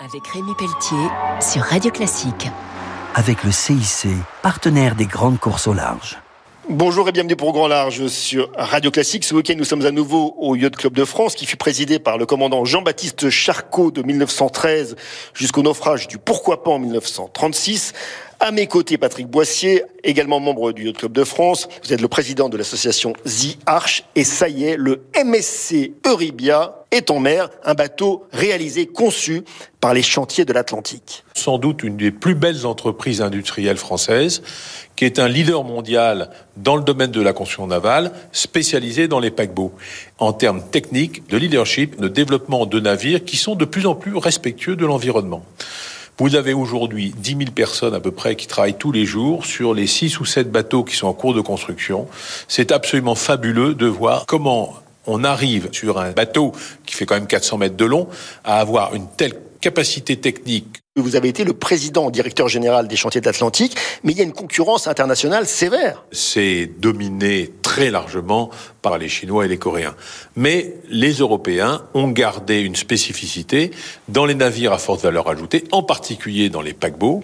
avec Rémi Pelletier sur Radio Classique. Avec le CIC, partenaire des grandes courses au large. Bonjour et bienvenue pour Grand Large sur Radio Classique. Ce week-end, nous sommes à nouveau au Yacht Club de France, qui fut présidé par le commandant Jean-Baptiste Charcot de 1913 jusqu'au naufrage du Pourquoi pas en 1936. À mes côtés, Patrick Boissier, également membre du Yacht Club de France. Vous êtes le président de l'association The Arch. Et ça y est, le MSC Euribia est en mer, un bateau réalisé, conçu par les chantiers de l'Atlantique. Sans doute une des plus belles entreprises industrielles françaises, qui est un leader mondial dans le domaine de la construction navale, spécialisé dans les paquebots. En termes techniques, de leadership, de développement de navires qui sont de plus en plus respectueux de l'environnement. Vous avez aujourd'hui 10 000 personnes à peu près qui travaillent tous les jours sur les 6 ou 7 bateaux qui sont en cours de construction. C'est absolument fabuleux de voir comment on arrive sur un bateau qui fait quand même 400 mètres de long à avoir une telle capacité technique. Vous avez été le président directeur général des chantiers de l'Atlantique, mais il y a une concurrence internationale sévère. C'est dominé très largement par les Chinois et les Coréens. Mais les Européens ont gardé une spécificité dans les navires à forte valeur ajoutée, en particulier dans les paquebots,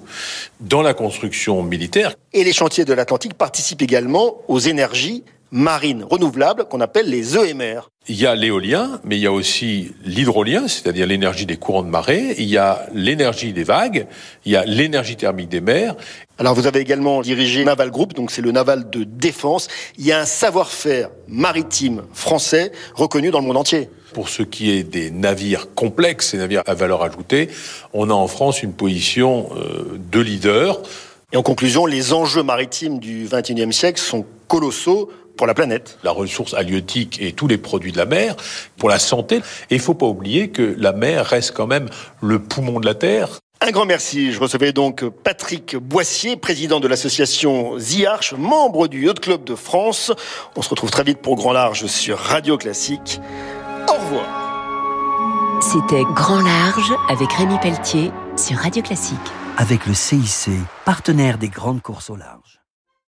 dans la construction militaire. Et les chantiers de l'Atlantique participent également aux énergies marines renouvelables qu'on appelle les EMR. Il y a l'éolien, mais il y a aussi l'hydrolien, c'est-à-dire l'énergie des courants de marée. Il y a l'énergie des vagues. Il y a l'énergie thermique des mers. Alors vous avez également dirigé Naval Group, donc c'est le naval de défense. Il y a un savoir-faire maritime français reconnu dans le monde entier. Pour ce qui est des navires complexes, ces navires à valeur ajoutée, on a en France une position euh, de leader. Et en conclusion, les enjeux maritimes du XXIe siècle sont colossaux pour la planète. La ressource halieutique et tous les produits de la mer, pour la santé. Et il faut pas oublier que la mer reste quand même le poumon de la Terre. Un grand merci. Je recevais donc Patrick Boissier, président de l'association The Arch, membre du Yacht Club de France. On se retrouve très vite pour Grand Large sur Radio Classique. Au revoir. C'était Grand Large avec Rémi Pelletier sur Radio Classique. Avec le CIC, partenaire des grandes courses au large.